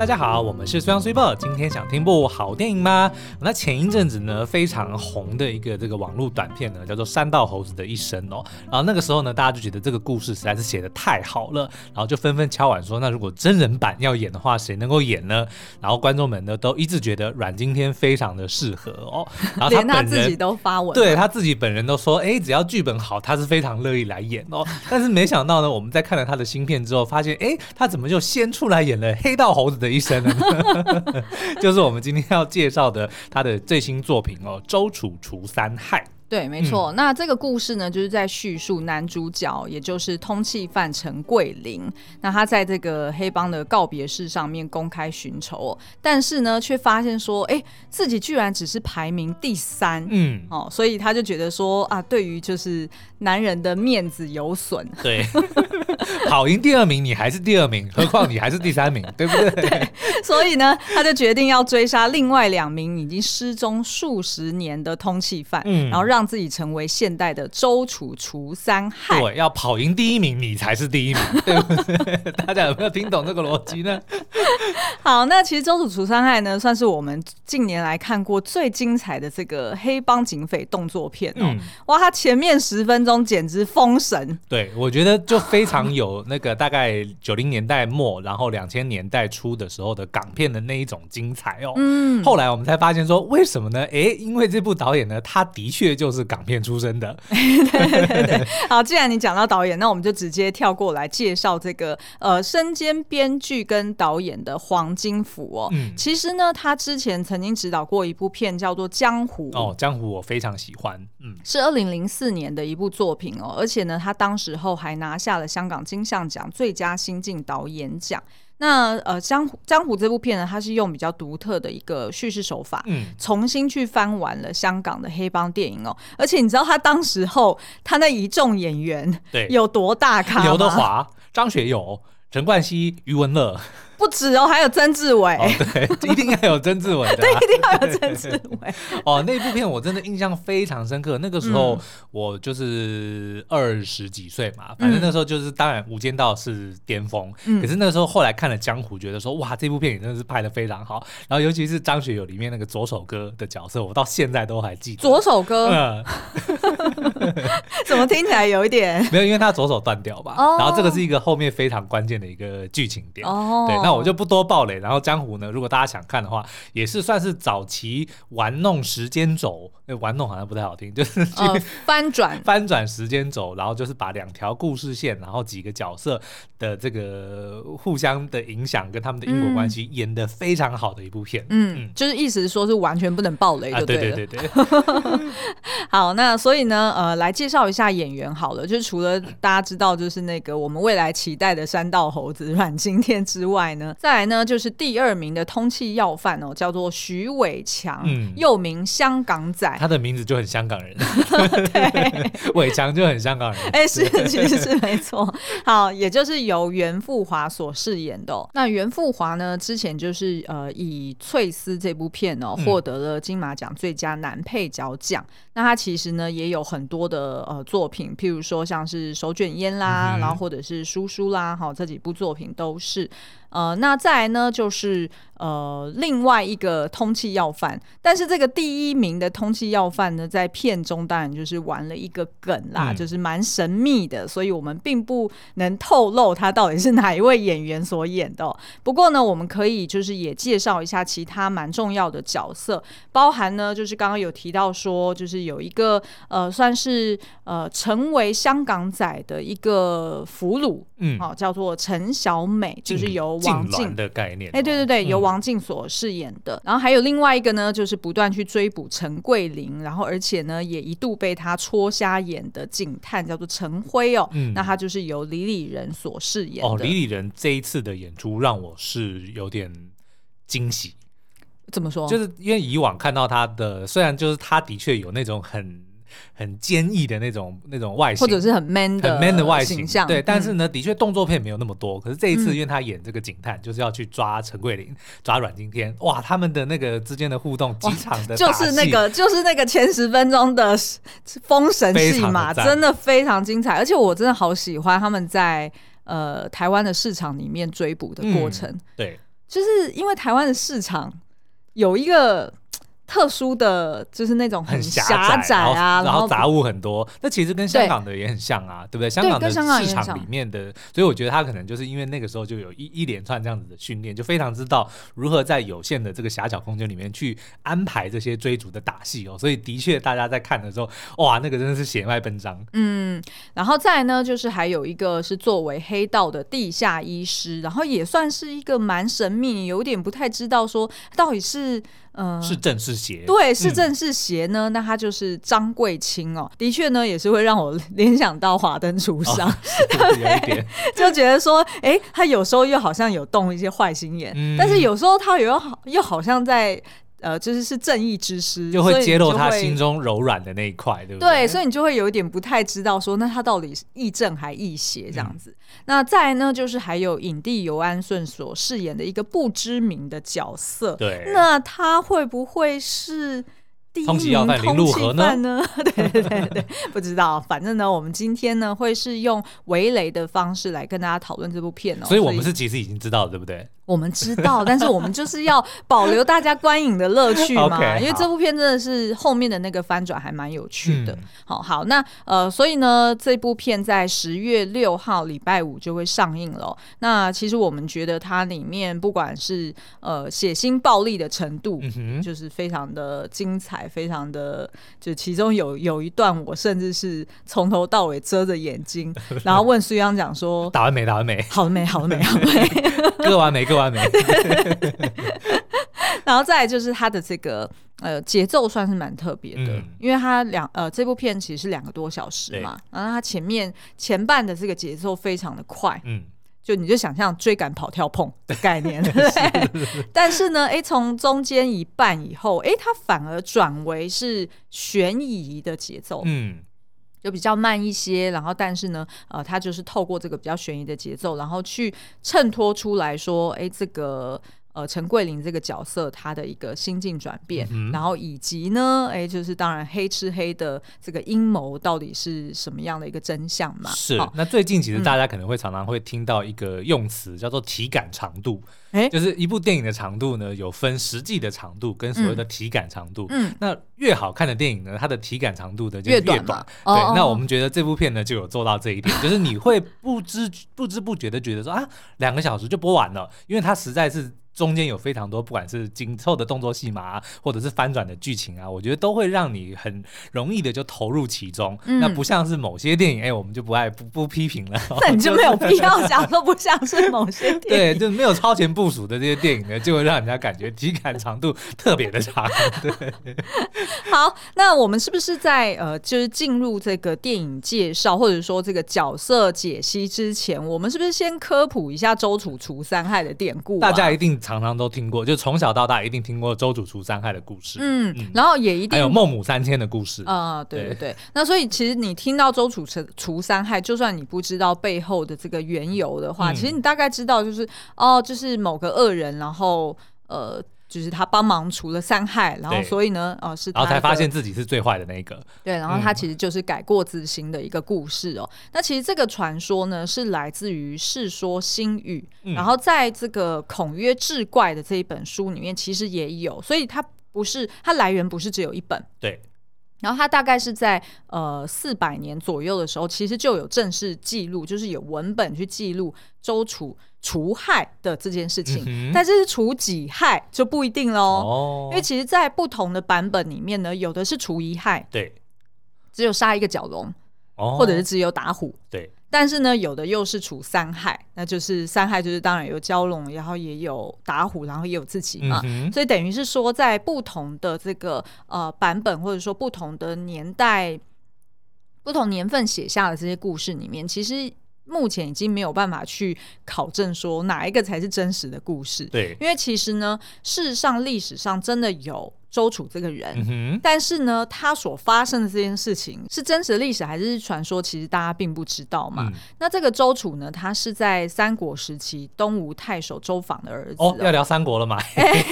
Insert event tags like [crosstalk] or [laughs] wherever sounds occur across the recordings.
大家好，我们是虽香虽报。今天想听部好电影吗？那前一阵子呢，非常红的一个这个网络短片呢，叫做《山道猴子的一生》哦。然后那个时候呢，大家就觉得这个故事实在是写的太好了，然后就纷纷敲碗说，那如果真人版要演的话，谁能够演呢？然后观众们呢都一致觉得阮经天非常的适合哦。然后他 [laughs] 连他自己都发文，对他自己本人都说，哎，只要剧本好，他是非常乐意来演哦。但是没想到呢，我们在看了他的新片之后，发现，哎，他怎么就先出来演了黑道猴子的一生呢？[laughs] 就是我们今天要介绍的他的最新作品哦，《周楚除三害》。对，没错。嗯、那这个故事呢，就是在叙述男主角，也就是通缉犯陈桂林。那他在这个黑帮的告别式上面公开寻仇，但是呢，却发现说，哎，自己居然只是排名第三。嗯，哦，所以他就觉得说啊，对于就是男人的面子有损。[laughs] 对。跑赢第二名，你还是第二名，何况你还是第三名，对不对？[laughs] 对，所以呢，他就决定要追杀另外两名已经失踪数十年的通缉犯，嗯，然后让自己成为现代的周楚除三害。对，要跑赢第一名，你才是第一名，对不对？大家有没有听懂这个逻辑呢？[laughs] 好，那其实周楚除三害呢，算是我们近年来看过最精彩的这个黑帮警匪动作片哦。嗯、哇，他前面十分钟简直封神。对，我觉得就非常有那个大概九零年代末，然后两千年代初的时候的港片的那一种精彩哦。嗯。后来我们才发现说，为什么呢？哎，因为这部导演呢，他的确就是港片出身的。对对对对。好，既然你讲到导演，那我们就直接跳过来介绍这个呃，身兼编剧跟导演的黄。黄金福哦，嗯，其实呢，他之前曾经指导过一部片，叫做《江湖》哦，《江湖》我非常喜欢，嗯，是二零零四年的一部作品哦，而且呢，他当时候还拿下了香港金像奖最佳新晋导演奖。那呃，《江湖》《江湖》这部片呢，它是用比较独特的一个叙事手法，嗯，重新去翻完了香港的黑帮电影哦，而且你知道他当时候他那一众演员对有多大咖？刘德华、张学友、陈冠希、余文乐。不止哦，还有曾志伟。哦，对，一定要有曾志伟的。[laughs] 对，一定要有曾志伟。哦，那部片我真的印象非常深刻。那个时候我就是二十几岁嘛，反正那时候就是，当然《无间道》是巅峰。嗯。可是那个时候后来看了《江湖》，觉得说哇，这部片也真的是拍的非常好。然后尤其是张学友里面那个左手哥的角色，我到现在都还记得。左手哥。嗯。[laughs] 怎么听起来有一点？没有，因为他左手断掉吧。然后这个是一个后面非常关键的一个剧情点。哦。对，那。我就不多爆雷，然后江湖呢，如果大家想看的话，也是算是早期玩弄时间轴，玩弄好像不太好听，[laughs] 就是去、呃、翻转。翻转时间轴，然后就是把两条故事线，然后几个角色的这个互相的影响跟他们的因果关系演得非常好的一部片。嗯，嗯就是意思是说是完全不能爆雷就对了，啊、对对对对。[laughs] 好，那所以呢，呃，来介绍一下演员好了，就是除了大家知道就是那个我们未来期待的山道猴子阮经天之外呢。[laughs] 再来呢，就是第二名的通气要犯哦，叫做徐伟强，嗯、又名香港仔，他的名字就很香港人，[laughs] 对，伟强就很香港人，哎、欸，是，其实是没错。好，也就是由袁富华所饰演的、哦。那袁富华呢，之前就是呃，以《翠丝》这部片哦，获得了金马奖最佳男配角奖。嗯、那他其实呢，也有很多的呃作品，譬如说像是《手卷烟》啦，嗯、然后或者是《叔叔》啦，好，这几部作品都是。呃，那再来呢，就是呃另外一个通缉要犯，但是这个第一名的通缉要犯呢，在片中当然就是玩了一个梗啦，嗯、就是蛮神秘的，所以我们并不能透露他到底是哪一位演员所演的。不过呢，我们可以就是也介绍一下其他蛮重要的角色，包含呢就是刚刚有提到说，就是有一个呃算是呃成为香港仔的一个俘虏，嗯，好、哦、叫做陈小美，就是由。王静的概念，哎，对对对，由王静所饰演的。嗯、然后还有另外一个呢，就是不断去追捕陈桂林，然后而且呢，也一度被他戳瞎眼的警探叫做陈辉哦。嗯、那他就是由李李仁所饰演的。哦，李李仁这一次的演出让我是有点惊喜。怎么说？就是因为以往看到他的，虽然就是他的确有那种很。很坚毅的那种那种外形，或者是很 man 的很 man 的外形象，对。但是呢，的确动作片没有那么多。可是这一次，因为他演这个警探，就是要去抓陈桂林、抓阮经天，哇，他们的那个之间的互动，机场的就是那个就是那个前十分钟的封神戏嘛，真的非常精彩。而且我真的好喜欢他们在呃台湾的市场里面追捕的过程，对。就是因为台湾的市场有一个。特殊的就是那种很狭窄啊，然后杂物很多。那其实跟香港的也很像啊，对不对？香港的市场里面的，所以我觉得他可能就是因为那个时候就有一一连串这样子的训练，就非常知道如何在有限的这个狭小空间里面去安排这些追逐的打戏哦。所以的确，大家在看的时候，哇，那个真的是血脉奔张。嗯，然后再来呢，就是还有一个是作为黑道的地下医师，然后也算是一个蛮神秘，有点不太知道说到底是。嗯，是正是邪？对，是正是邪呢？嗯、那他就是张贵清哦，的确呢，也是会让我联想到华灯初上，哦、[laughs] 对，对就觉得说，哎、欸，他有时候又好像有动一些坏心眼，嗯、但是有时候他又好又好像在。呃，就是是正义之师，就会揭露他心中柔软的那一块，对不对？对，所以你就会有一点不太知道说，那他到底是亦正还亦邪这样子。嗯、那再呢，就是还有影帝尤安顺所饰演的一个不知名的角色，对，那他会不会是？通缉要犯林禄和呢？[laughs] 对对对对，不知道。反正呢，我们今天呢会是用围雷的方式来跟大家讨论这部片哦。所以我们是其实已经知道了，对不对？我们知道，但是我们就是要保留大家观影的乐趣嘛。[laughs] okay, 因为这部片真的是后面的那个翻转还蛮有趣的。嗯、好好，那呃，所以呢，这部片在十月六号礼拜五就会上映了。那其实我们觉得它里面不管是呃血腥暴力的程度，嗯、哼就是非常的精彩。非常的，就其中有有一段，我甚至是从头到尾遮着眼睛，然后问苏央讲说：“打完没？打完没？好了没？好了没？[laughs] 好了没？割完没？割完没？”然后再来就是他的这个呃节奏算是蛮特别的，嗯、因为他两呃这部片其实是两个多小时嘛，然后他前面前半的这个节奏非常的快，嗯。就你就想象追赶跑跳碰的概念，[laughs] 对。但是呢，哎，从中间一半以后，哎，它反而转为是悬疑的节奏，嗯，就比较慢一些。然后，但是呢，呃，它就是透过这个比较悬疑的节奏，然后去衬托出来说，哎，这个。呃，陈桂林这个角色他的一个心境转变，嗯、然后以及呢，哎，就是当然黑吃黑的这个阴谋到底是什么样的一个真相嘛？是。好那最近其实大家可能会常常会听到一个用词、嗯、叫做体感长度，哎，就是一部电影的长度呢有分实际的长度跟所谓的体感长度。嗯，那越好看的电影呢，它的体感长度的就越短。越短对，哦、那我们觉得这部片呢就有做到这一点，就是你会不知不知不觉的觉得说啊，两个小时就播完了，因为它实在是。中间有非常多，不管是紧凑的动作戏码啊，或者是翻转的剧情啊，我觉得都会让你很容易的就投入其中。嗯、那不像是某些电影，哎、欸，我们就不爱不不批评了。[laughs] [laughs] 那你就没有必要讲说不像是某些电影。对，就没有超前部署的这些电影呢，就会让人家感觉体感长度特别的长。[laughs] 对。好，那我们是不是在呃，就是进入这个电影介绍或者说这个角色解析之前，我们是不是先科普一下周楚除三害的典故、啊？大家一定。常常都听过，就从小到大一定听过周主除三害的故事。嗯，嗯，然后也一定还有孟母三迁的故事。啊、呃，对对对。那所以其实你听到周主除三害，就算你不知道背后的这个缘由的话，嗯、其实你大概知道就是哦，就是某个恶人，然后呃。就是他帮忙除了三害，然后所以呢，哦、呃，是他，然后才发现自己是最坏的那一个。对，然后他其实就是改过自新的一个故事哦。嗯、那其实这个传说呢，是来自于《世说新语》，嗯、然后在这个《孔曰志怪》的这一本书里面，其实也有，所以它不是它来源不是只有一本。对。然后它大概是在呃四百年左右的时候，其实就有正式记录，就是有文本去记录周楚除害的这件事情。嗯、但这是除己害就不一定喽，哦、因为其实，在不同的版本里面呢，有的是除一害，对，只有杀一个角龙，哦、或者是只有打虎，对。但是呢，有的又是处三害，那就是三害，就是当然有蛟龙，然后也有打虎，然后也有自己嘛，嗯、所以等于是说，在不同的这个呃版本，或者说不同的年代、不同年份写下的这些故事里面，其实目前已经没有办法去考证说哪一个才是真实的故事。对，因为其实呢，事实上历史上真的有。周楚这个人，嗯、但是呢，他所发生的这件事情是真实的历史还是传说？其实大家并不知道嘛。嗯、那这个周楚呢，他是在三国时期东吴太守周访的儿子。哦，要聊三国了嘛？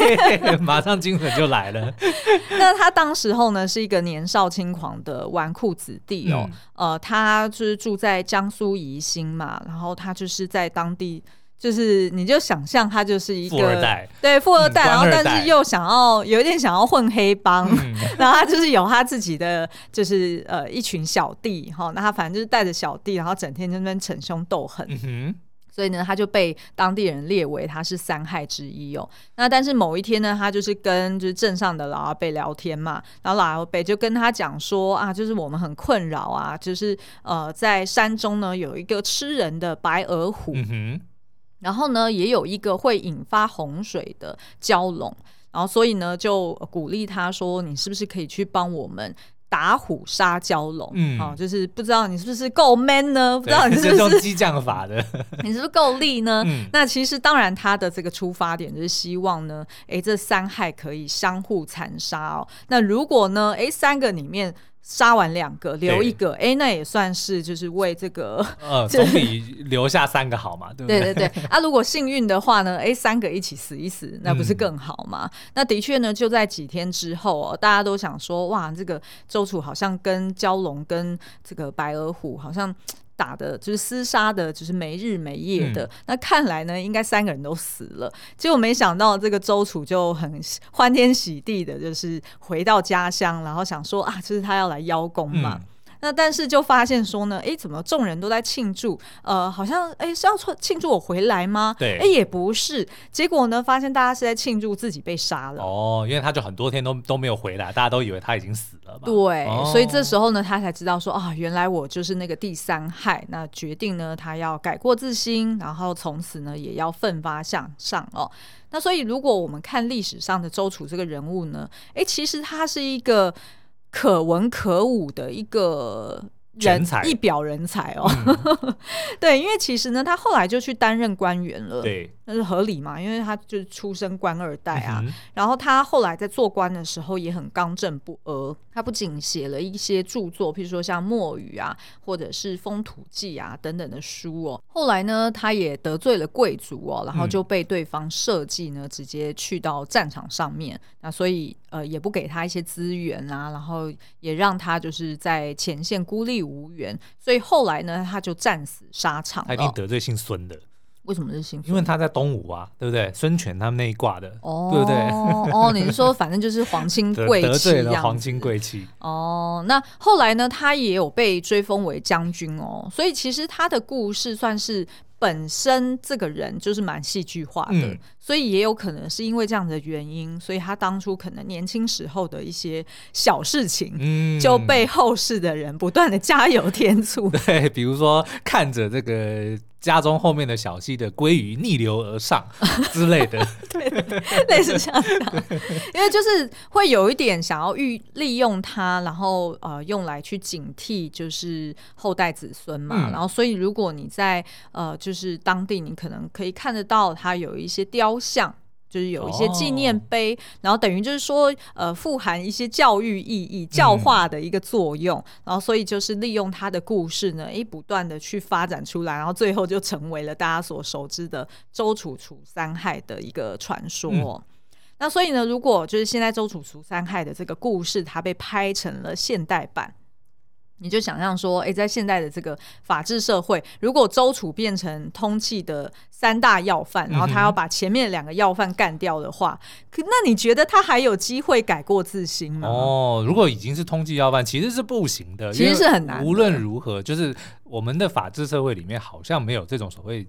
[laughs] 马上精神就来了。[laughs] 那他当时候呢，是一个年少轻狂的纨绔子弟哦。嗯、呃，他就是住在江苏宜兴嘛，然后他就是在当地。就是你就想象他就是一个富二代，对富二代，嗯、然后但是又想要有一点想要混黑帮，嗯、[laughs] 然后他就是有他自己的就是呃一群小弟哈，那他反正就是带着小弟，然后整天在那边逞凶斗狠。嗯所以呢，他就被当地人列为他是三害之一哦。那但是某一天呢，他就是跟就是镇上的老阿伯聊天嘛，然后老阿伯就跟他讲说啊，就是我们很困扰啊，就是呃在山中呢有一个吃人的白额虎，然后呢也有一个会引发洪水的蛟龙，然后所以呢就鼓励他说，你是不是可以去帮我们？打虎杀蛟龙，嗯，哦，就是不知道你是不是够 man 呢？不知道你是不是 [laughs] 用激将法的，[laughs] 你是不是够力呢？嗯，那其实当然他的这个出发点就是希望呢，哎，这三害可以相互残杀哦。那如果呢，哎，三个里面。杀完两个留一个，哎对，那也算是就是为这个，呃，[laughs] 总比留下三个好嘛，对不对？对对对。[laughs] 啊，如果幸运的话呢，哎，三个一起死一死，那不是更好吗？嗯、那的确呢，就在几天之后哦，大家都想说，哇，这个周楚好像跟蛟龙跟这个白额虎好像。打的就是厮杀的，就是没日没夜的。嗯、那看来呢，应该三个人都死了。结果没想到，这个周楚就很欢天喜地的，就是回到家乡，然后想说啊，就是他要来邀功嘛。嗯那但是就发现说呢，哎，怎么众人都在庆祝？呃，好像哎是要庆祝我回来吗？对，哎也不是。结果呢，发现大家是在庆祝自己被杀了。哦，因为他就很多天都都没有回来，大家都以为他已经死了嘛。对，哦、所以这时候呢，他才知道说啊，原来我就是那个第三害。那决定呢，他要改过自新，然后从此呢，也要奋发向上哦。那所以，如果我们看历史上的周楚这个人物呢，哎，其实他是一个。可文可武的一个人才，一表人才哦。嗯、[laughs] 对，因为其实呢，他后来就去担任官员了。对。那是合理嘛？因为他就是出身官二代啊，嗯、然后他后来在做官的时候也很刚正不阿。他不仅写了一些著作，譬如说像《墨语》啊，或者是《风土记》啊等等的书哦。后来呢，他也得罪了贵族哦，然后就被对方设计呢，直接去到战场上面。嗯、那所以呃，也不给他一些资源啊，然后也让他就是在前线孤立无援。所以后来呢，他就战死沙场。他一定得罪姓孙的。为什么是幸福？因为他在东吴啊，对不对？孙权他们那一挂的，哦、对不对？哦，[laughs] 你是说反正就是皇亲贵戚，得罪了皇亲贵戚。哦，那后来呢，他也有被追封为将军哦，所以其实他的故事算是。本身这个人就是蛮戏剧化的，嗯、所以也有可能是因为这样的原因，所以他当初可能年轻时候的一些小事情，嗯、就被后世的人不断的加油添醋。对，比如说看着这个家中后面的小溪的鲑鱼逆流而上 [laughs] 之类的，对，类似这样的，因为就是会有一点想要利利用它，然后呃用来去警惕，就是后代子孙嘛。嗯、然后所以如果你在呃。就是当地，你可能可以看得到它有一些雕像，就是有一些纪念碑，哦、然后等于就是说，呃，富含一些教育意义、教化的一个作用。嗯、然后，所以就是利用它的故事呢，一，不断的去发展出来，然后最后就成为了大家所熟知的周楚楚三害的一个传说。嗯、那所以呢，如果就是现在周楚除三害的这个故事，它被拍成了现代版。你就想象说，哎、欸，在现在的这个法治社会，如果周楚变成通缉的三大要犯，然后他要把前面两个要犯干掉的话，可那你觉得他还有机会改过自新吗？哦，如果已经是通缉要犯，其实是不行的，其实是很难。无论如何，就是我们的法治社会里面好像没有这种所谓。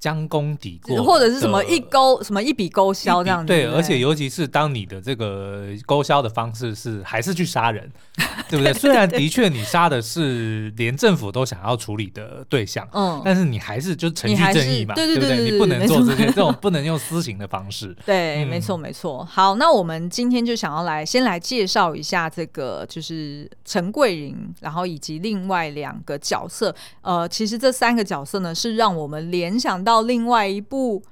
将功抵过，或者是什么一勾什么一笔勾销这样子。对，而且尤其是当你的这个勾销的方式是还是去杀人，[laughs] 对不对？虽然的确你杀的是连政府都想要处理的对象，嗯，但是你还是就程序正义嘛，对对对？你不能做这些这种不能用私刑的方式。[laughs] 对，没错没错。好，那我们今天就想要来先来介绍一下这个就是陈桂林，然后以及另外两个角色。呃，其实这三个角色呢是让我们联想到。到另外一部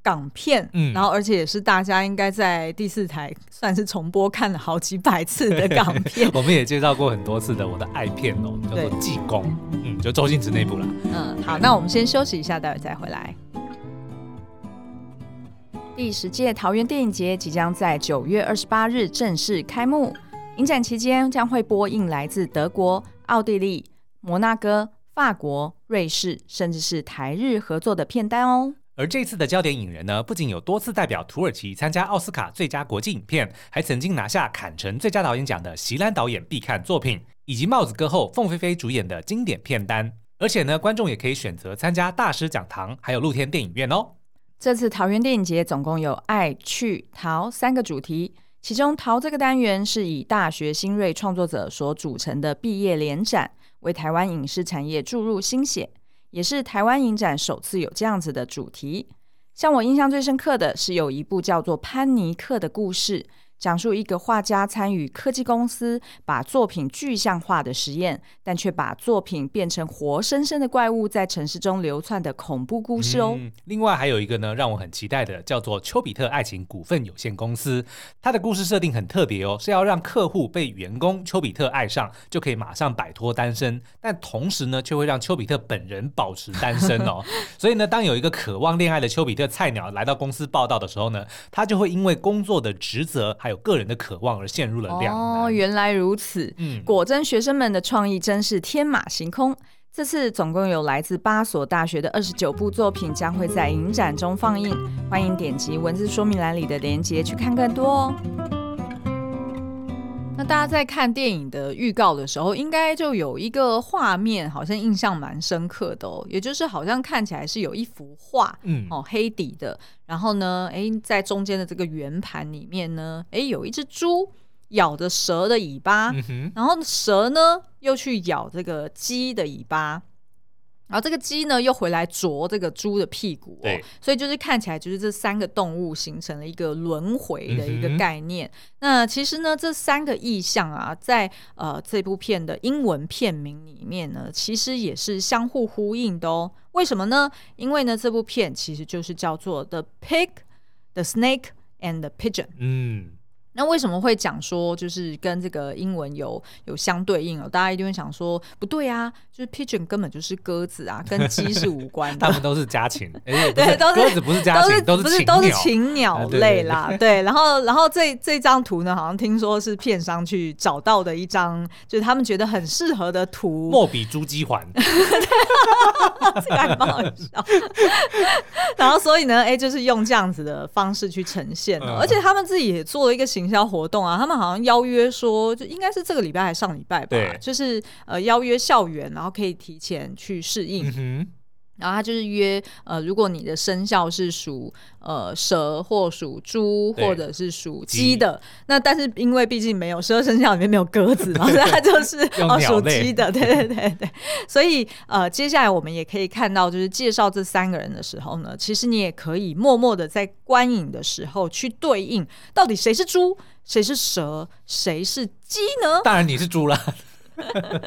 港片，嗯，然后而且也是大家应该在第四台算是重播看了好几百次的港片。[laughs] 我们也介绍过很多次的我的爱片哦，叫做《济公》，嗯，就周星驰那部啦。嗯，好，那我们先休息一下，待会再回来。第十届桃园电影节即将在九月二十八日正式开幕，影展期间将会播映来自德国、奥地利、摩纳哥、法国。瑞士，甚至是台日合作的片单哦。而这次的焦点影人呢，不仅有多次代表土耳其参加奥斯卡最佳国际影片，还曾经拿下坎城最佳导演奖的席兰导演必看作品，以及帽子歌后凤飞飞主演的经典片单。而且呢，观众也可以选择参加大师讲堂，还有露天电影院哦。这次桃园电影节总共有爱、去、桃三个主题，其中桃这个单元是以大学新锐创作者所组成的毕业联展，为台湾影视产业注入新血。也是台湾影展首次有这样子的主题。像我印象最深刻的是有一部叫做《潘尼克》的故事。讲述一个画家参与科技公司把作品具象化的实验，但却把作品变成活生生的怪物在城市中流窜的恐怖故事哦。嗯，另外还有一个呢，让我很期待的，叫做丘比特爱情股份有限公司。它的故事设定很特别哦，是要让客户被员工丘比特爱上，就可以马上摆脱单身，但同时呢，却会让丘比特本人保持单身哦。[laughs] 所以呢，当有一个渴望恋爱的丘比特菜鸟来到公司报道的时候呢，他就会因为工作的职责。还有个人的渴望而陷入了两难。哦，原来如此。嗯，果真学生们的创意真是天马行空。这次总共有来自八所大学的二十九部作品将会在影展中放映，欢迎点击文字说明栏里的链接去看更多哦。那大家在看电影的预告的时候，应该就有一个画面，好像印象蛮深刻的哦。也就是好像看起来是有一幅画，嗯，哦，黑底的。然后呢，哎，在中间的这个圆盘里面呢，哎，有一只猪咬着蛇的尾巴，嗯，然后蛇呢又去咬这个鸡的尾巴。然后这个鸡呢，又回来啄这个猪的屁股，哦，所以就是看起来就是这三个动物形成了一个轮回的一个概念。嗯、那其实呢，这三个意象啊，在呃这部片的英文片名里面呢，其实也是相互呼应的哦。为什么呢？因为呢，这部片其实就是叫做 The Pig, The Snake and the Pigeon。嗯。那为什么会讲说就是跟这个英文有有相对应哦？大家一定会想说不对啊，就是 pigeon 根本就是鸽子啊，跟鸡是无关的。[laughs] 他们都是家禽，[laughs] 欸、对，都是鸽子不是家禽，都是不是都是禽鸟类啦。对，然后然后这这张图呢，好像听说是片商去找到的一张，就是他们觉得很适合的图。莫比猪鸡环，[laughs] 这个还蛮好笑。然后所以呢，哎、欸，就是用这样子的方式去呈现了，嗯、而且他们自己也做了一个行。销活动啊，他们好像邀约说，就应该是这个礼拜还是上礼拜吧，就是呃邀约校园，然后可以提前去适应。嗯然后他就是约，呃，如果你的生肖是属呃蛇或属猪或者是属鸡的，鸡那但是因为毕竟没有十二生肖里面没有鸽子嘛，[laughs] 所以他就是 [laughs] 哦属鸡的，[laughs] 对对对对。所以呃，接下来我们也可以看到，就是介绍这三个人的时候呢，其实你也可以默默的在观影的时候去对应，到底谁是猪，谁是蛇，谁是鸡呢？当然你是猪了。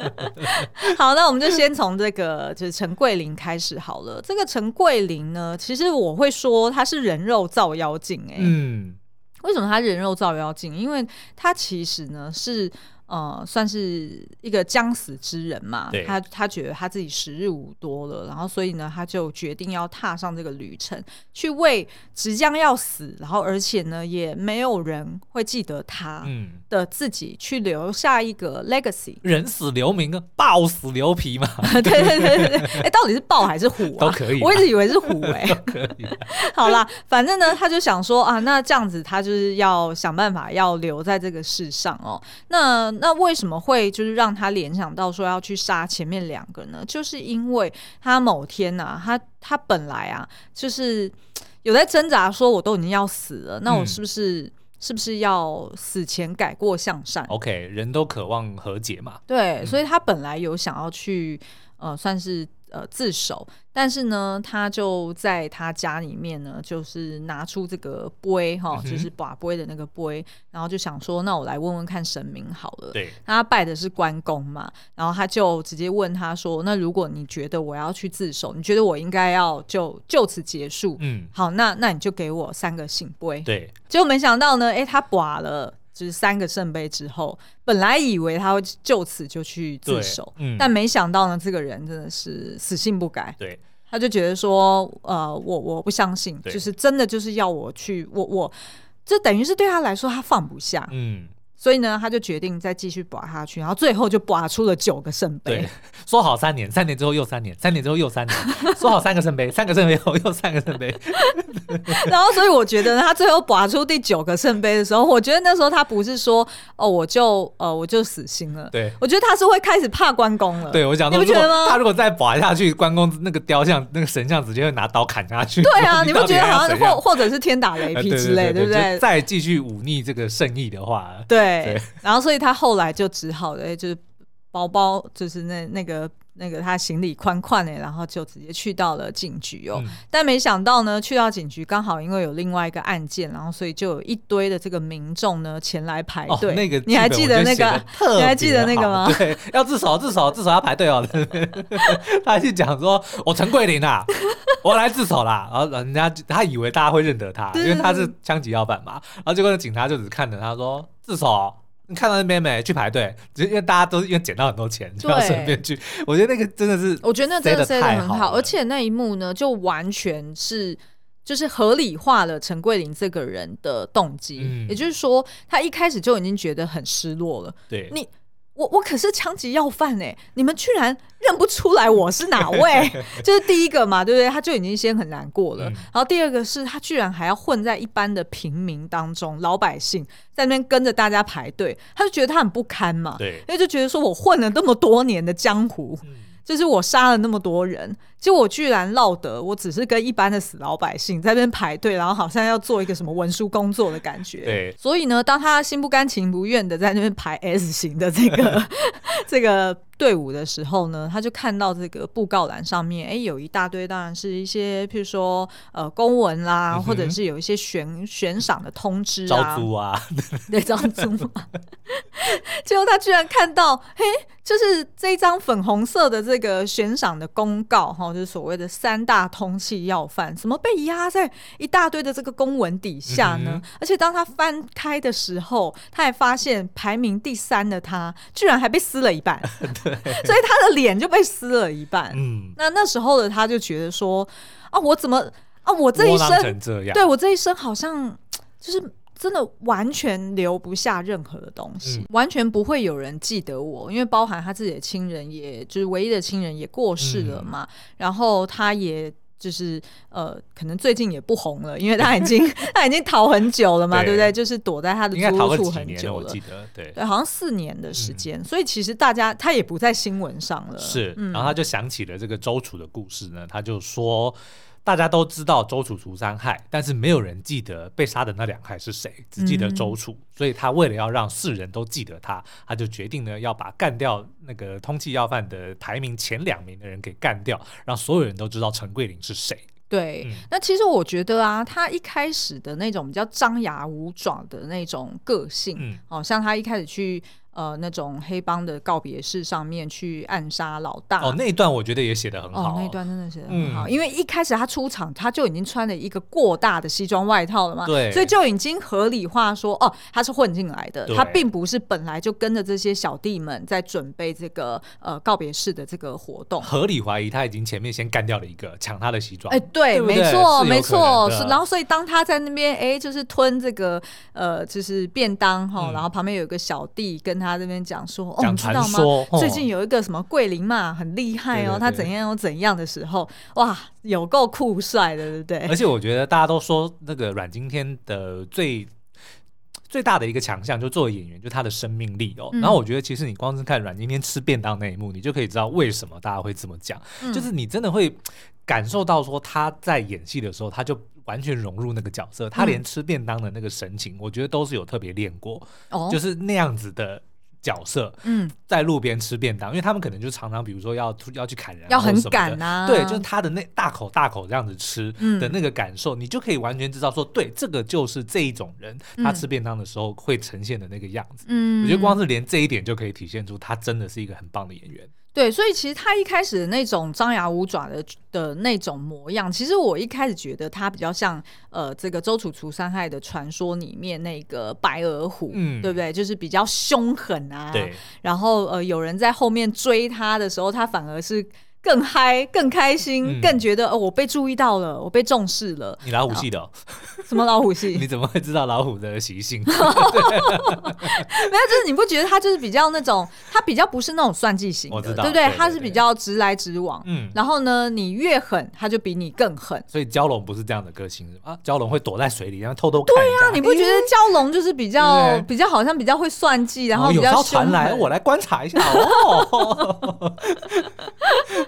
[laughs] 好，那我们就先从这个就是陈桂林开始好了。这个陈桂林呢，其实我会说他是人肉照妖镜哎。嗯，为什么他人肉照妖镜？因为他其实呢是。呃，算是一个将死之人嘛，他他觉得他自己时日无多了，然后所以呢，他就决定要踏上这个旅程，去为即将要死，然后而且呢，也没有人会记得他的自己，去留下一个 legacy，人死留名啊，豹死留皮嘛，[laughs] 对对对对对，哎、欸，到底是豹还是虎啊？都可以，我一直以为是虎 [laughs] 哎、欸，可以。好啦，反正呢，他就想说啊，那这样子他就是要想办法要留在这个世上哦，那。那为什么会就是让他联想到说要去杀前面两个呢？就是因为他某天呢、啊，他他本来啊，就是 [tsk] 有在挣扎，说我都已经要死了，那我是不是、嗯、是不是要死前改过向善？OK，人都渴望和解嘛。对，所以他本来有想要去呃，算是。呃，自首，但是呢，他就在他家里面呢，就是拿出这个杯哈，嗯、就是把杯的那个杯，然后就想说，那我来问问看神明好了。对，他拜的是关公嘛，然后他就直接问他说，那如果你觉得我要去自首，你觉得我应该要就就此结束？嗯，好，那那你就给我三个醒杯。对，结果没想到呢，哎、欸，他寡了。就是三个圣杯之后，本来以为他会就此就去自首，嗯、但没想到呢，这个人真的是死性不改。对，他就觉得说，呃，我我不相信，就是真的就是要我去，我我这等于是对他来说他放不下。嗯，所以呢，他就决定再继续拔下去，然后最后就拔出了九个圣杯。对，说好三年，三年之后又三年，三年之后又三年，说好三个圣杯，[laughs] 三个圣杯后又三个圣杯。[laughs] 然后，所以我觉得呢他最后拔出第九个圣杯的时候，我觉得那时候他不是说哦，我就呃我就死心了。对，我觉得他是会开始怕关公了。对，我想说，你不觉得吗？他如果再拔下去，关公那个雕像、那个神像直接会拿刀砍下去。对啊，[laughs] 你不觉得好像或或者是天打雷劈之类，对不对？再继续忤逆这个圣意的话，对，对然后所以他后来就只好的就是包包，就是那那个。那个他行李宽宽的，然后就直接去到了警局哦。嗯、但没想到呢，去到警局刚好因为有另外一个案件，然后所以就有一堆的这个民众呢前来排队。哦、那个你还记得那个？你还记得那个吗？[laughs] 对，要自首，自首，自首要排队哦。[laughs] 他去讲说：“我陈桂林啊，[laughs] 我来自首啦。”然后人家他以为大家会认得他，因为他是枪击要犯嘛。然后结果那警察就只看着他说：“自首。”你看到那边没？去排队，只是因为大家都因为捡到很多钱，就要顺便去。我觉得那个真的是，我觉得那真的塞的很好，而且那一幕呢，就完全是就是合理化了陈桂林这个人的动机。嗯，也就是说，他一开始就已经觉得很失落了。对，你。我我可是枪击要犯哎、欸，你们居然认不出来我是哪位？[laughs] 这是第一个嘛，对不对？他就已经先很难过了。嗯、然后第二个是他居然还要混在一般的平民当中，老百姓在那边跟着大家排队，他就觉得他很不堪嘛。对，因为就觉得说我混了那么多年的江湖。嗯就是我杀了那么多人，就我居然落得，我只是跟一般的死老百姓在那边排队，然后好像要做一个什么文书工作的感觉。对，所以呢，当他心不甘情不愿的在那边排 S 型的这个 [laughs] 这个。队伍的时候呢，他就看到这个布告栏上面，哎，有一大堆，当然是一些，譬如说，呃，公文啦，嗯、或者是有一些悬悬赏的通知啊，招租啊，[laughs] 对，招租嘛。结果他居然看到，嘿，就是这一张粉红色的这个悬赏的公告，哈，就是所谓的三大通缉要犯，怎么被压在一大堆的这个公文底下呢？嗯、而且当他翻开的时候，他还发现排名第三的他，居然还被撕了一半。[laughs] 所以他的脸就被撕了一半。嗯，那那时候的他就觉得说啊，我怎么啊，我这一生对我这一生好像就是真的完全留不下任何的东西，嗯、完全不会有人记得我，因为包含他自己的亲人，也就是唯一的亲人也过世了嘛。嗯、然后他也。就是呃，可能最近也不红了，因为他已经 [laughs] 他已经逃很久了嘛，对，对不对？就是躲在他的住处很久了，我记得对，对，好像四年的时间，嗯、所以其实大家他也不在新闻上了。是，然后他就想起了这个周楚的故事呢，他就说。大家都知道周楚除三害，但是没有人记得被杀的那两害是谁，只记得周楚。嗯、所以他为了要让世人都记得他，他就决定呢要把干掉那个通缉要犯的排名前两名的人给干掉，让所有人都知道陈桂林是谁。对，嗯、那其实我觉得啊，他一开始的那种比较张牙舞爪的那种个性，嗯，哦，像他一开始去。呃，那种黑帮的告别式上面去暗杀老大。哦，那一段我觉得也写的很好。哦，那一段真的写得很好，嗯、因为一开始他出场，他就已经穿了一个过大的西装外套了嘛，对，所以就已经合理化说，哦，他是混进来的，他并不是本来就跟着这些小弟们在准备这个呃告别式的这个活动。合理怀疑他已经前面先干掉了一个，抢他的西装。哎，对，对对？没错，没错，是。然后所以当他在那边，哎，就是吞这个呃，就是便当哈，嗯、然后旁边有一个小弟跟他这边讲说。哦，你知道吗？哦、最近有一个什么桂林嘛，很厉害哦，对对对，他怎样又怎样的时候，哇，有够酷帅的，对不对？[laughs] 而且我觉得大家都说那个阮经天的最最大的一个强项，就作为演员，就他的生命力哦。嗯、然后我觉得，其实你光是看阮经天吃便当那一幕，你就可以知道为什么大家会这么讲，嗯、就是你真的会感受到说他在演戏的时候，他就完全融入那个角色，他连吃便当的那个神情，我觉得都是有特别练过，哦、就是那样子的。角色，嗯，在路边吃便当，嗯、因为他们可能就常常，比如说要要去砍人，要很赶啊，对，就是他的那大口大口这样子吃的那个感受，嗯、你就可以完全知道说，对，这个就是这一种人，他吃便当的时候会呈现的那个样子。嗯，我觉得光是连这一点就可以体现出他真的是一个很棒的演员。对，所以其实他一开始的那种张牙舞爪的的那种模样，其实我一开始觉得他比较像呃这个周楚除三害的传说里面那个白额虎，嗯，对不对？就是比较凶狠啊。对。然后呃，有人在后面追他的时候，他反而是更嗨、更开心、嗯、更觉得哦，我被注意到了，我被重视了。你老虎系的、哦？[laughs] 什么老虎系？[laughs] 你怎么会知道老虎的习性？[laughs] 没有，就是你不觉得他就是比较那种，他比较不是那种算计型的，对不对？对对对，他是比较直来直往。嗯，然后呢，你越狠，他就比你更狠。所以蛟龙不是这样的个性啊，蛟龙会躲在水里，然后偷偷看。对啊，你不觉得蛟龙就是比较对对对比较好像比较会算计，然后比较凶狠？来，我来观察一下哦。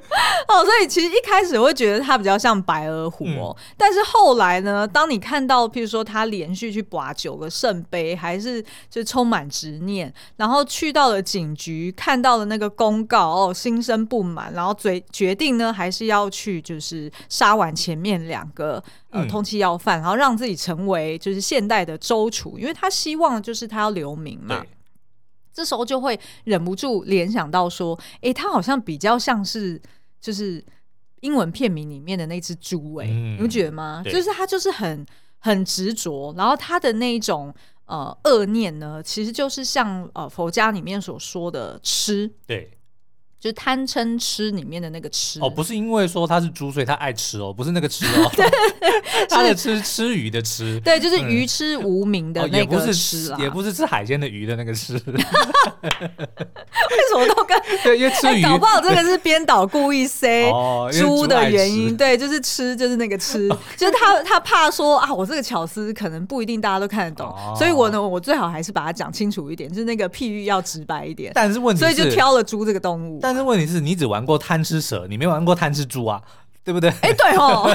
[laughs] 哦，所以其实一开始我会觉得他比较像白鹅湖哦，嗯、但是后来呢，当你看到譬如说他连续去拔九个圣杯，还是就充满执念，然后去到了警局，看到了那个公告哦，心生不满，然后决决定呢，还是要去就是杀完前面两个呃通缉要犯，然后让自己成为就是现代的周楚，因为他希望就是他要留名嘛。这时候就会忍不住联想到说，哎，他好像比较像是就是英文片名里面的那只猪，哎，你们觉得吗？就是他就是很很执着，然后他的那一种呃恶念呢，其实就是像呃佛家里面所说的吃，对。就是贪嗔痴里面的那个吃哦，不是因为说他是猪，所以他爱吃哦，不是那个吃哦，[laughs] 他的吃吃鱼的吃，对，就是鱼吃无名的那个吃，也不是吃海鲜的鱼的那个吃。为什么都跟 [laughs] 对，因为吃鱼，搞不好这个是编导故意塞 [laughs] 猪的原因，对，就是吃就是那个吃，就是他他怕说啊，我这个巧思可能不一定大家都看得懂，所以我呢，我最好还是把它讲清楚一点，就是那个譬喻要直白一点。但是问题是，所以就挑了猪这个动物。但是问题是你只玩过贪吃蛇，你没玩过贪吃猪啊，对不对？哎、欸，对哦。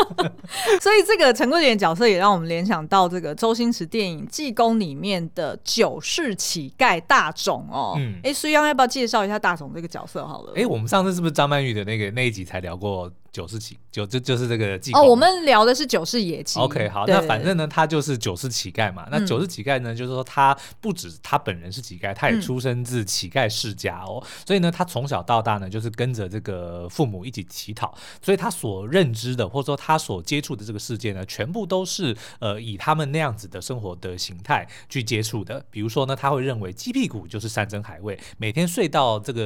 [laughs] 所以这个陈桂林角色也让我们联想到这个周星驰电影《济公》里面的九世乞丐大种哦。嗯。哎，苏央要不要介绍一下大种这个角色好了？哎，我们上次是不是张曼玉的那个那一集才聊过？九世乞九就就是这个济公哦，我们聊的是九世野鸡。OK，好，那反正呢，他就是九世乞丐嘛。那九世乞丐呢，就是说他不止他本人是乞丐，他也出生自乞丐世家哦。所以呢，他从小到大呢，就是跟着这个父母一起乞讨。所以他所认知的，或者说他所接触的这个世界呢，全部都是呃以他们那样子的生活的形态去接触的。比如说呢，他会认为鸡屁股就是山珍海味，每天睡到这个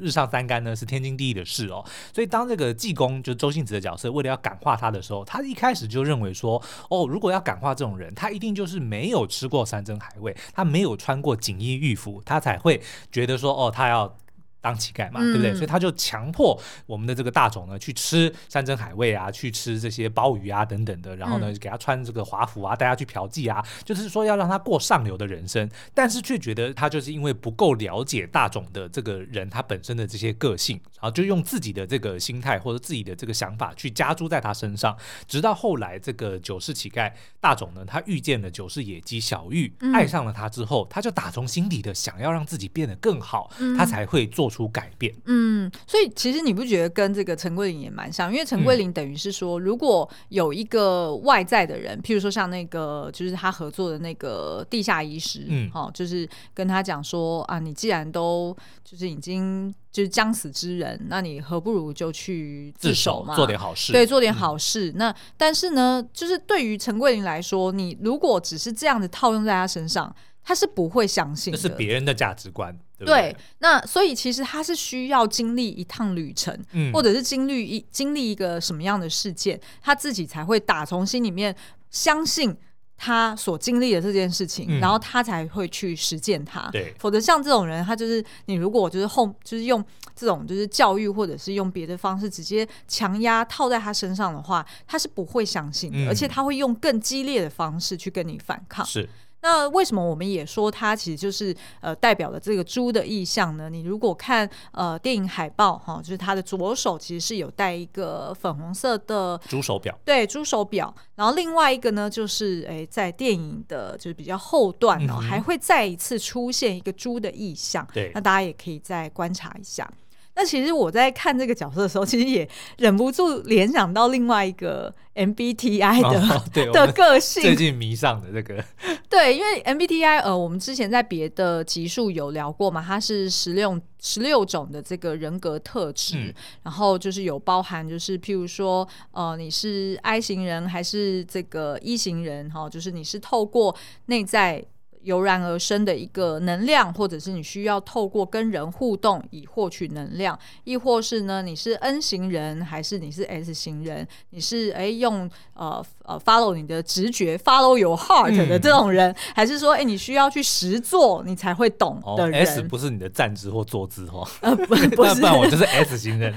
日上三竿呢是天经地义的事哦。所以当这个济公。就周星驰的角色，为了要感化他的时候，他一开始就认为说，哦，如果要感化这种人，他一定就是没有吃过山珍海味，他没有穿过锦衣玉服，他才会觉得说，哦，他要。当乞丐嘛，对不对？嗯、所以他就强迫我们的这个大种呢去吃山珍海味啊，去吃这些鲍鱼啊等等的，然后呢给他穿这个华服啊，带他去嫖妓啊，就是说要让他过上流的人生。但是却觉得他就是因为不够了解大种的这个人他本身的这些个性，然后就用自己的这个心态或者自己的这个想法去加诸在他身上。直到后来这个九世乞丐大种呢，他遇见了九世野鸡小玉，嗯、爱上了他之后，他就打从心底的想要让自己变得更好，嗯、他才会做出。出改变，嗯，所以其实你不觉得跟这个陈桂林也蛮像？因为陈桂林等于是说，如果有一个外在的人，譬如说像那个就是他合作的那个地下医师，嗯，好，就是跟他讲说啊，你既然都就是已经就是将死之人，那你何不如就去自首嘛，做点好事，对，做点好事。嗯、那但是呢，就是对于陈桂林来说，你如果只是这样子套用在他身上。他是不会相信的，这是别人的价值观，对对？对，那所以其实他是需要经历一趟旅程，嗯，或者是经历一经历一个什么样的事件，他自己才会打从心里面相信他所经历的这件事情，嗯，然后他才会去实践它。对，否则像这种人，他就是你如果就是后就是用这种就是教育或者是用别的方式直接强压套在他身上的话，他是不会相信的，嗯，而且他会用更激烈的方式去跟你反抗。是。那为什么我们也说它其实就是呃代表了这个猪的意象呢？你如果看呃电影海报哈，就是它的左手其实是有戴一个粉红色的猪手表，对，猪手表。然后另外一个呢，就是诶、欸、在电影的就是比较后段哦，嗯、还会再一次出现一个猪的意象。对，那大家也可以再观察一下。那其实我在看这个角色的时候，其实也忍不住联想到另外一个 MBTI 的、哦、[laughs] 的个性，最近迷上的这个。[laughs] 对，因为 MBTI 呃，我们之前在别的集数有聊过嘛，它是十六十六种的这个人格特质，嗯、然后就是有包含就是譬如说呃，你是 I 型人还是这个 E 型人哈，就是你是透过内在。油然而生的一个能量，或者是你需要透过跟人互动以获取能量，亦或是呢，你是 N 型人还是你是 S 型人？你是哎用呃呃 follow 你的直觉，follow your heart 的这种人，嗯、还是说哎你需要去实做你才会懂的人？哦、S 不是你的站姿或坐姿哦，[laughs] 呃不不然我就是 S 型人。[laughs]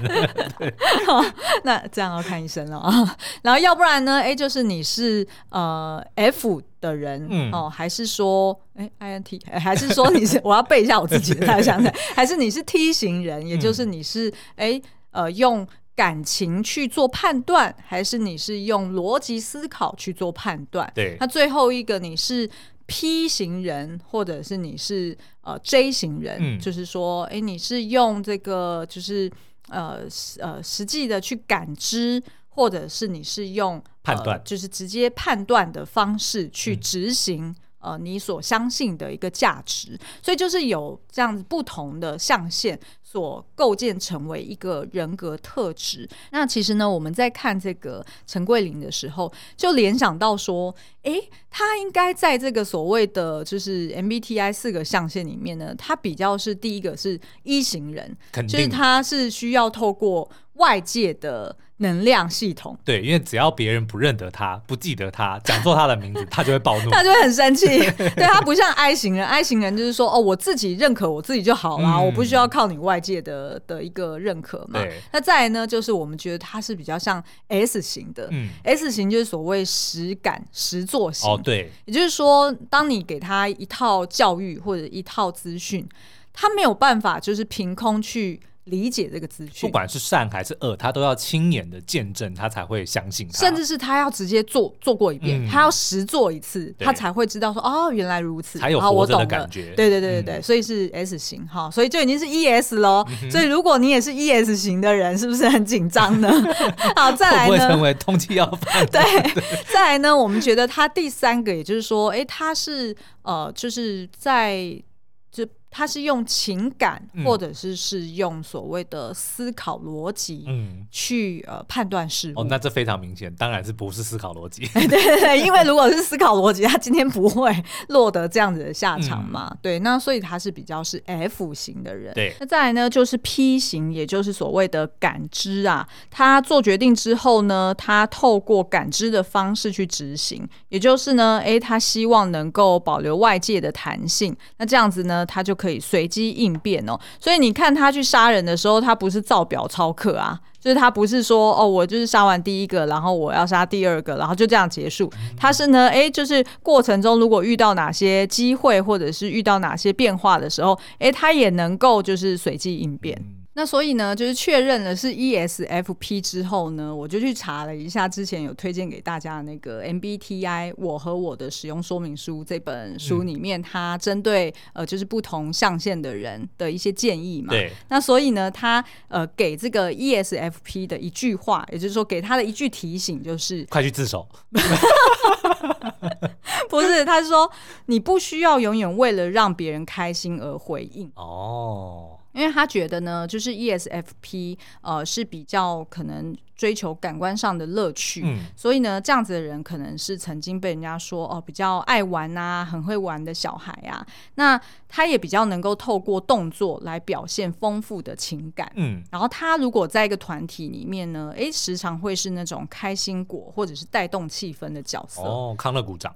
[laughs] 那这样要看医生了啊。然后要不然呢？哎，就是你是呃 F 的人、嗯、哦，还是说哎 INT，还是说你是？我要背一下我自己的，[laughs] 大家想想，还是你是 T 型人？也就是你是哎呃用感情去做判断，还是你是用逻辑思考去做判断？对。那最后一个你是 P 型人，或者是你是呃 J 型人？嗯、就是说哎你是用这个就是。呃呃，实际的去感知，或者是你是用判断、呃，就是直接判断的方式去执行。嗯呃，你所相信的一个价值，所以就是有这样子不同的象限所构建成为一个人格特质。那其实呢，我们在看这个陈桂林的时候，就联想到说，诶，他应该在这个所谓的就是 MBTI 四个象限里面呢，他比较是第一个是一型人，就是他是需要透过外界的。能量系统对，因为只要别人不认得他、不记得他、讲错他的名字，[laughs] 他就会暴怒，他就会很生气。[laughs] 对，他不像 I 型人，I 型人就是说，哦，我自己认可我自己就好啦，嗯、我不需要靠你外界的的一个认可嘛。那再来呢，就是我们觉得他是比较像 S 型的，嗯，S 型就是所谓实感实作型。哦，对。也就是说，当你给他一套教育或者一套资讯，他没有办法就是凭空去。理解这个资讯，不管是善还是恶，他都要亲眼的见证，他才会相信他。甚至是他要直接做做过一遍，嗯、他要实做一次，他才会知道说哦，原来如此，才有活着的感觉。对对对对对，嗯、所以是 S 型哈，所以就已经是 ES 喽。所以如果你也是 ES 型的人，是不是很紧张呢？[laughs] 好，再来呢？会成为通缉要犯？[laughs] 对，[laughs] 再来呢？我们觉得他第三个，也就是说，哎，他是呃，就是在。他是用情感，或者是是用所谓的思考逻辑，嗯，去呃判断事物。哦，那这非常明显，当然是不是思考逻辑。[laughs] 对对对，因为如果是思考逻辑，他今天不会落得这样子的下场嘛。嗯、对，那所以他是比较是 F 型的人。对，那再来呢，就是 P 型，也就是所谓的感知啊。他做决定之后呢，他透过感知的方式去执行，也就是呢，诶，他希望能够保留外界的弹性。那这样子呢，他就可以随机应变哦，所以你看他去杀人的时候，他不是造表操课啊，就是他不是说哦，我就是杀完第一个，然后我要杀第二个，然后就这样结束。他是呢，诶，就是过程中如果遇到哪些机会，或者是遇到哪些变化的时候，诶，他也能够就是随机应变。那所以呢，就是确认了是 ESFP 之后呢，我就去查了一下之前有推荐给大家的那个 MBTI 我和我的使用说明书这本书里面，它针对呃就是不同象限的人的一些建议嘛。对。那所以呢，他呃给这个 ESFP 的一句话，也就是说给他的一句提醒，就是快去自首。[laughs] 不是，他是说你不需要永远为了让别人开心而回应。哦。因为他觉得呢，就是 ESFP 呃是比较可能追求感官上的乐趣，嗯、所以呢，这样子的人可能是曾经被人家说哦比较爱玩啊，很会玩的小孩啊。那他也比较能够透过动作来表现丰富的情感，嗯。然后他如果在一个团体里面呢，诶，时常会是那种开心果或者是带动气氛的角色。哦，康乐股长。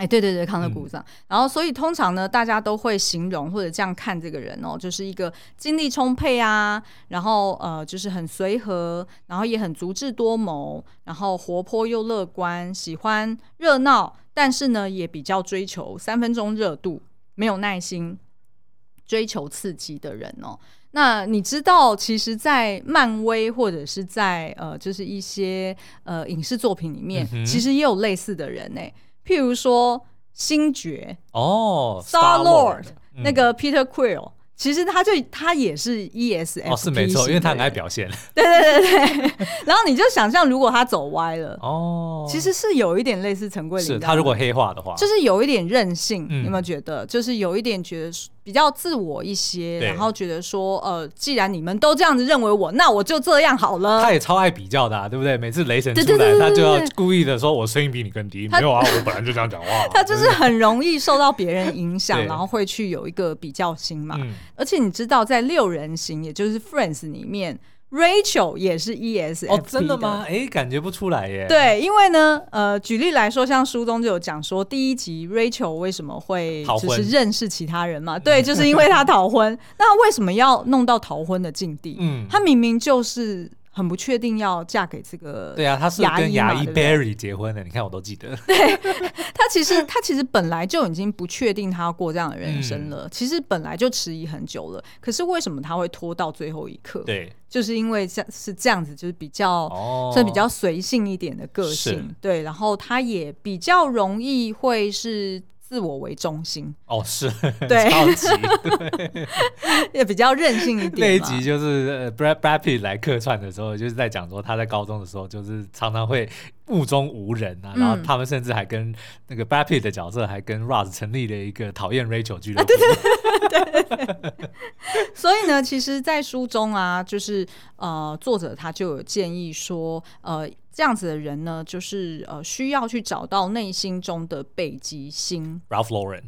哎，对对对，康乐鼓掌。嗯、然后，所以通常呢，大家都会形容或者这样看这个人哦，就是一个精力充沛啊，然后呃，就是很随和，然后也很足智多谋，然后活泼又乐观，喜欢热闹，但是呢，也比较追求三分钟热度，没有耐心，追求刺激的人哦。那你知道，其实，在漫威或者是在呃，就是一些呃影视作品里面，嗯、其实也有类似的人呢。譬如说星爵哦，Star Lord 那个 Peter Quill，其实他就他也是 ESFP 哦，是没错，因为他很爱表现。对对对对，[laughs] 然后你就想象，如果他走歪了哦，其实是有一点类似陈桂林。是他如果黑化的话，就是有一点任性，你有没有觉得？就是有一点觉得比较自我一些，然后觉得说，呃，既然你们都这样子认为我，那我就这样好了。他也超爱比较的、啊，对不对？每次雷神出来，他就要故意的说：“我声音比你更低。他”没有啊，我本来就这样讲话、啊。他就是很容易受到别人影响，然后会去有一个比较心嘛。嗯、而且你知道，在六人行，也就是 Friends 里面。Rachel 也是。哦，真的吗？哎，感觉不出来耶。对，因为呢，呃，举例来说，像书中就有讲说，第一集 Rachel 为什么会就是认识其他人嘛？对，就是因为他逃婚。那为什么要弄到逃婚的境地？嗯，他明明就是。很不确定要嫁给这个对啊，他是跟牙医 Barry 结婚的，你看我都记得。[laughs] 对，他其实他其实本来就已经不确定他要过这样的人生了，嗯、其实本来就迟疑很久了。可是为什么他会拖到最后一刻？对，就是因为这是这样子，就是比较算、哦、比较随性一点的个性。是对，然后他也比较容易会是。自我为中心哦，是对，[laughs] 超级对，[laughs] 也比较任性一点。那一集就是 Brad Brad Pitt 来客串的时候，就是在讲说他在高中的时候，就是常常会目中无人啊，嗯、然后他们甚至还跟那个 Brad Pitt 的角色还跟 Ross 成立了一个讨厌 Rachel 俱乐部。啊、对对对对对。[laughs] 所以呢，其实，在书中啊，就是呃，作者他就有建议说，呃。这样子的人呢，就是呃，需要去找到内心中的北极星。Ralph Lauren，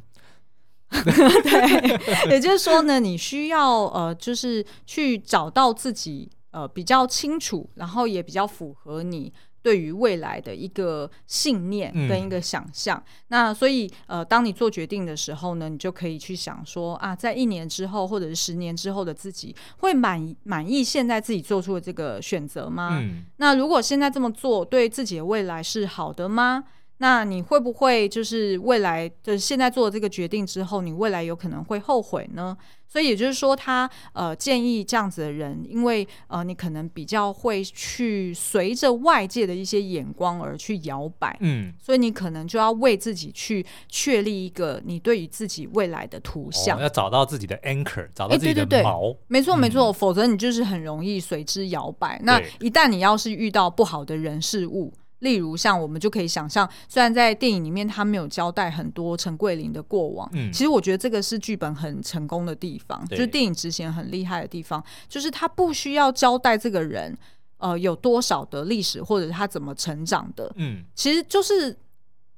[laughs] 对，也就是说呢，你需要呃，就是去找到自己呃比较清楚，然后也比较符合你。对于未来的一个信念跟一个想象，嗯、那所以呃，当你做决定的时候呢，你就可以去想说啊，在一年之后或者是十年之后的自己，会满满意现在自己做出的这个选择吗？嗯、那如果现在这么做对自己的未来是好的吗？那你会不会就是未来就是现在做这个决定之后，你未来有可能会后悔呢？所以也就是说他，他呃建议这样子的人，因为呃你可能比较会去随着外界的一些眼光而去摇摆，嗯，所以你可能就要为自己去确立一个你对于自己未来的图像，哦、要找到自己的 anchor，找到自己的锚，没错没错，嗯、否则你就是很容易随之摇摆。那一旦你要是遇到不好的人事物。例如，像我们就可以想象，虽然在电影里面他没有交代很多陈桂林的过往，嗯，其实我觉得这个是剧本很成功的地方，就是电影执行很厉害的地方，就是他不需要交代这个人，呃，有多少的历史或者他怎么成长的，嗯，其实就是。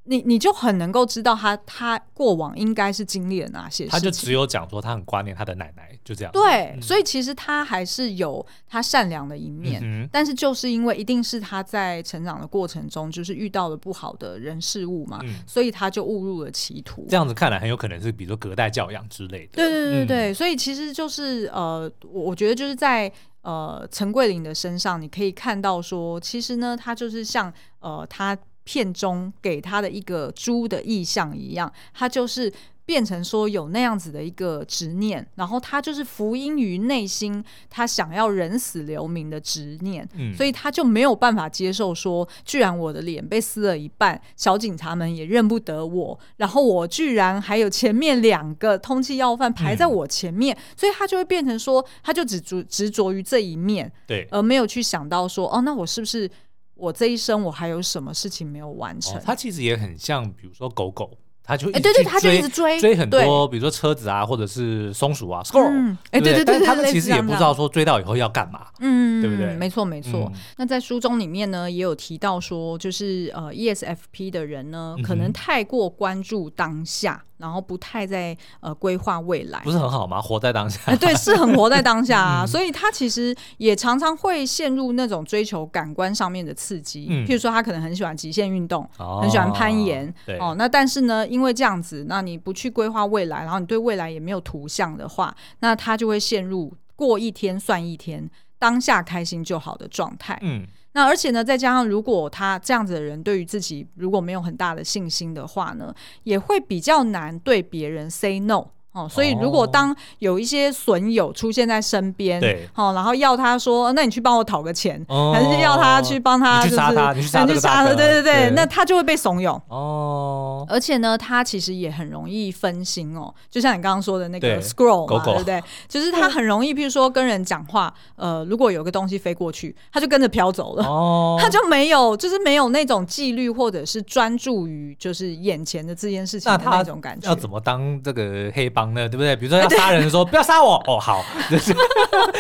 你你就很能够知道他他过往应该是经历了哪些事情，他就只有讲说他很挂念他的奶奶，就这样。对，嗯、所以其实他还是有他善良的一面，嗯、但是就是因为一定是他在成长的过程中，就是遇到了不好的人事物嘛，嗯、所以他就误入了歧途。这样子看来很有可能是比如说隔代教养之类的。对对对对，嗯、所以其实就是呃，我觉得就是在呃陈桂林的身上，你可以看到说，其实呢，他就是像呃他。片中给他的一个猪的意象一样，他就是变成说有那样子的一个执念，然后他就是福音于内心，他想要人死留名的执念，嗯，所以他就没有办法接受说，居然我的脸被撕了一半，小警察们也认不得我，然后我居然还有前面两个通缉要犯排在我前面，嗯，所以他就会变成说，他就只执执着于这一面，对，而没有去想到说，哦，那我是不是？我这一生我还有什么事情没有完成？他其实也很像，比如说狗狗，他就一直对对，他就一直追追很多，比如说车子啊，或者是松鼠啊，squirrel，哎对对对，他们其实也不知道说追到以后要干嘛，嗯，对不对？没错没错。那在书中里面呢，也有提到说，就是呃 ESFP 的人呢，可能太过关注当下。然后不太在呃规划未来，不是很好吗？活在当下，哎，对，是很活在当下啊。[laughs] 所以他其实也常常会陷入那种追求感官上面的刺激，譬如说他可能很喜欢极限运动，很喜欢攀岩，哦，那但是呢，因为这样子，那你不去规划未来，然后你对未来也没有图像的话，那他就会陷入过一天算一天，当下开心就好的状态。嗯。那而且呢，再加上如果他这样子的人对于自己如果没有很大的信心的话呢，也会比较难对别人 say no。哦，所以如果当有一些损友出现在身边，对，好，然后要他说，那你去帮我讨个钱，还是要他去帮他，就是你去杀他，对对对，那他就会被怂恿。哦。而且呢，他其实也很容易分心哦，就像你刚刚说的那个 scroll 嘛，对不对？就是他很容易，譬如说跟人讲话，呃，如果有个东西飞过去，他就跟着飘走了，哦，[laughs] 他就没有，就是没有那种纪律或者是专注于就是眼前的这件事情的那种感觉。要怎么当这个黑帮？防的，对不对？比如说要杀人的时候，不要杀我 [laughs] 哦，好，就 [laughs] 是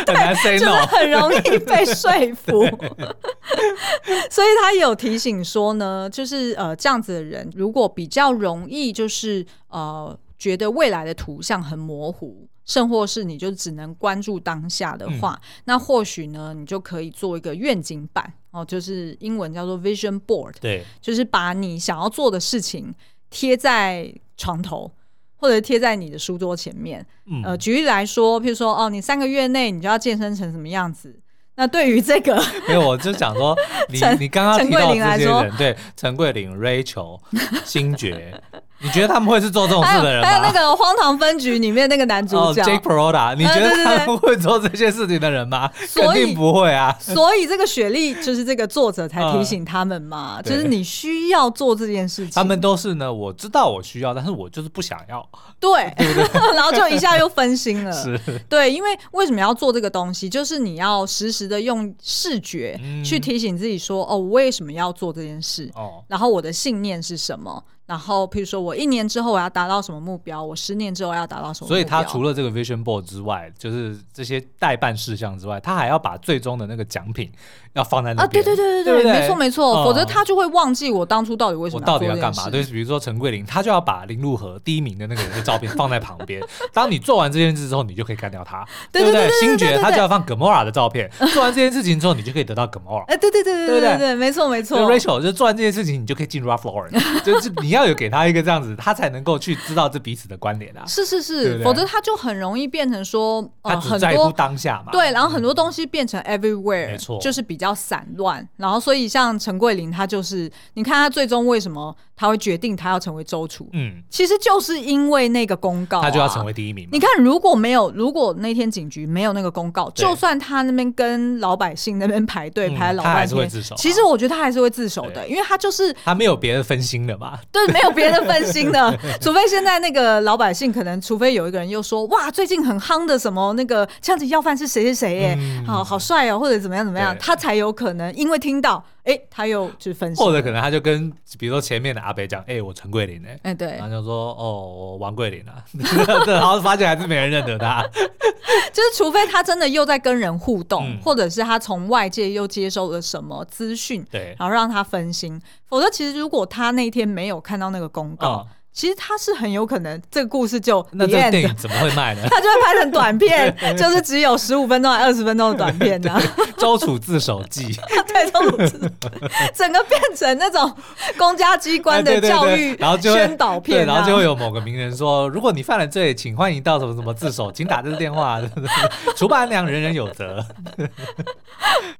很难 say no，很容易被说服。[laughs] 所以他有提醒说呢，就是呃这样子的人，如果比较容易就是呃觉得未来的图像很模糊。甚或是你就只能关注当下的话，嗯、那或许呢，你就可以做一个愿景板哦，就是英文叫做 vision board，对，就是把你想要做的事情贴在床头，或者贴在你的书桌前面。嗯、呃，举例来说，譬如说哦，你三个月内你就要健身成什么样子？那对于这个，没有，我就想说，[laughs] 你陈你刚刚提到这些人，对，陈桂林、Rachel、星爵。你觉得他们会是做这种事的人吗？还有，那个《荒唐分局》里面那个男主角、oh, Jake Peralta，你觉得他们会做这些事情的人吗？[laughs] 肯定不会啊。所以这个雪莉就是这个作者才提醒他们嘛，嗯、就是你需要做这件事情。他们都是呢，我知道我需要，但是我就是不想要。对，对对 [laughs] 然后就一下又分心了。[laughs] 是，对，因为为什么要做这个东西？就是你要实时的用视觉去提醒自己说，嗯、哦，我为什么要做这件事？哦，然后我的信念是什么？然后，譬如说我一年之后我要达到什么目标，我十年之后要达到什么目标。所以，他除了这个 vision board 之外，就是这些代办事项之外，他还要把最终的那个奖品要放在那边。啊，对对对对对，没错没错，嗯、否则他就会忘记我当初到底为什么。我到底要干嘛？对，比如说陈桂林，他就要把林路和第一名的那个人的照片放在旁边。当你做完这件事之后，你就可以干掉他，[laughs] 对不对？星爵他就要放 Gamora 的照片。做完这件事情之后，你就可以得到 Gamora。[laughs] 哎，对对对对对对对，没错没错。[laughs] Rachel 就做完这件事情，你就可以进入 Ralph Lauren，就是你要有给他一个这样。子，他才能够去知道这彼此的关联啊！是是是，对对，否则他就很容易变成说，呃、他只在乎当下嘛。对，然后很多东西变成 everywhere，没错，就是比较较散乱。然后，所以像陈桂林，他就是，你看他最终为什么他会决定他要成为州处？嗯，其实就是因为那个公告、啊，他就要成为第一名。你看，如果没有，如果那天警局没有那个公告，就算他那边跟老百姓那边排队、嗯、排了老半天，他还是会自首。其实我觉得他还是会自首的，因为他就是他没有别的分心的嘛。对，没有别的分。心的，除非现在那个老百姓可能，除非有一个人又说哇，最近很夯的什么那个枪击要犯是谁谁谁耶，嗯、好好帅哦，或者怎么样怎么样，他才有可能因为听到，哎、欸，他又去分析，或者可能他就跟比如说前面的阿北讲，哎、欸，我陈桂林哎，哎对，然后就说哦，我王桂林啊，[laughs] 然后发现还是没人认得他，[laughs] 就是除非他真的又在跟人互动，嗯、或者是他从外界又接收了什么资讯，对，然后让他分心。否则，其实如果他那天没有看到那个公告，哦、其实他是很有可能这个故事就那这个电影怎么会卖呢？[laughs] 他就会拍成短片，[laughs] 就是只有十五分钟还二十分钟的短片呢。州处自首记，[laughs] 对，周处自整个变成那种公家机关的教育，然后宣导片，然后就会有某个名人说：“如果你犯了罪，请欢迎到什么什么自首，请打这个电话，除暴安良，人人有责。”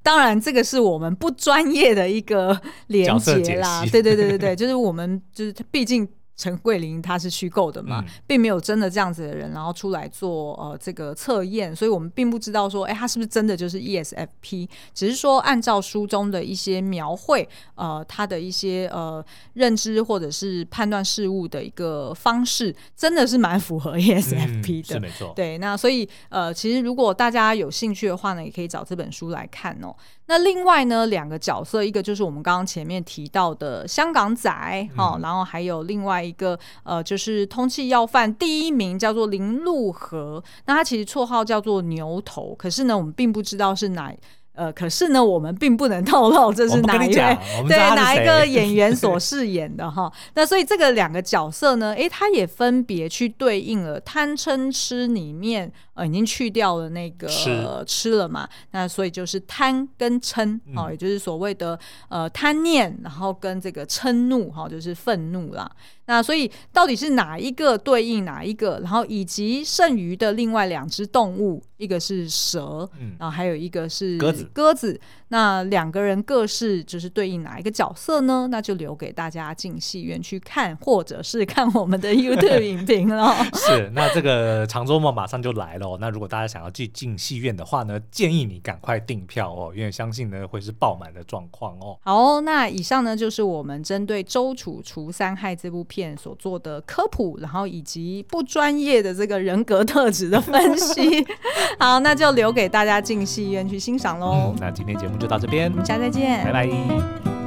当然，这个是我们不专业的一个连接啦。对对对对对，就是我们就是毕竟。陈桂林他是虚构的嘛，嗯、并没有真的这样子的人，然后出来做呃这个测验，所以我们并不知道说，哎，他是不是真的就是 ESFP？只是说按照书中的一些描绘，呃，他的一些呃认知或者是判断事物的一个方式，真的是蛮符合 ESFP 的，嗯、是没错。对，那所以呃，其实如果大家有兴趣的话呢，也可以找这本书来看哦。那另外呢，两个角色，一个就是我们刚刚前面提到的香港仔，哦、嗯，然后还有另外一个呃，就是通气要犯第一名叫做林路河，那他其实绰号叫做牛头，可是呢，我们并不知道是哪。呃，可是呢，我们并不能透露这是哪一位，对哪一个演员所饰演的哈。[laughs] 那所以这个两个角色呢，诶，他也分别去对应了贪嗔痴里面，呃，已经去掉了那个吃，吃了嘛。那所以就是贪跟嗔，哦，也就是所谓的呃贪念，然后跟这个嗔怒，哈，就是愤怒啦。那所以到底是哪一个对应哪一个？然后以及剩余的另外两只动物，一个是蛇，嗯、然后还有一个是鸽子。鸽子，那两个人各是就是对应哪一个角色呢？那就留给大家进戏院去看，或者是看我们的 YouTube [laughs] 影评了。是，那这个长周末马上就来了。那如果大家想要去进戏院的话呢，建议你赶快订票哦，因为相信呢会是爆满的状况哦。好，那以上呢就是我们针对《周楚除三害》这部片。片所做的科普，然后以及不专业的这个人格特质的分析，好，那就留给大家进戏院去欣赏喽。嗯，那今天节目就到这边，我们下次再见，拜拜。